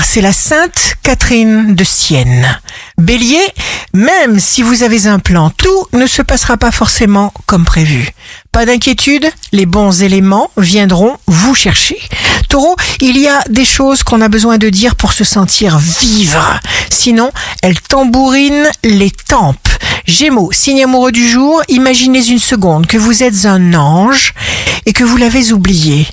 jour, c'est la Sainte Catherine de Sienne. Bélier, même si vous avez un plan, tout ne se passera pas forcément comme prévu. Pas d'inquiétude, les bons éléments viendront vous chercher. Taureau, il y a des choses qu'on a besoin de dire pour se sentir vivre. Sinon, elles tambourinent les tempes. Gémeaux, signe amoureux du jour, imaginez une seconde que vous êtes un ange et que vous l'avez oublié.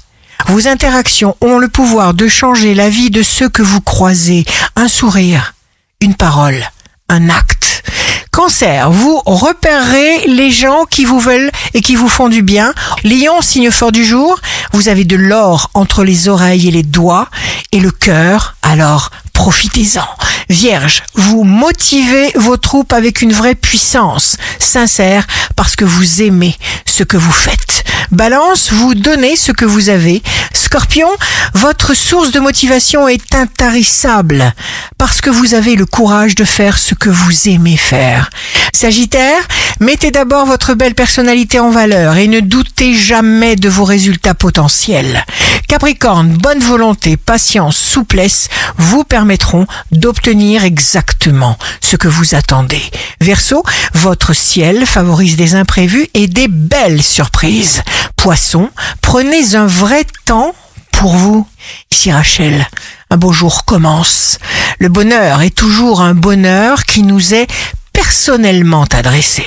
Vos interactions ont le pouvoir de changer la vie de ceux que vous croisez. Un sourire, une parole, un acte. Cancer, vous repérerez les gens qui vous veulent et qui vous font du bien. Lion, signe fort du jour, vous avez de l'or entre les oreilles et les doigts et le cœur, alors profitez-en. Vierge, vous motivez vos troupes avec une vraie puissance, sincère, parce que vous aimez ce que vous faites. Balance, vous donnez ce que vous avez. Scorpion, votre source de motivation est intarissable parce que vous avez le courage de faire ce que vous aimez faire. Sagittaire, mettez d'abord votre belle personnalité en valeur et ne doutez jamais de vos résultats potentiels. Capricorne, bonne volonté, patience, souplesse vous permettront d'obtenir exactement ce que vous attendez. Verseau, votre ciel favorise des imprévus et des belles surprises. Poisson, prenez un vrai temps pour vous. Ici Rachel, un beau jour commence. Le bonheur est toujours un bonheur qui nous est personnellement adressé.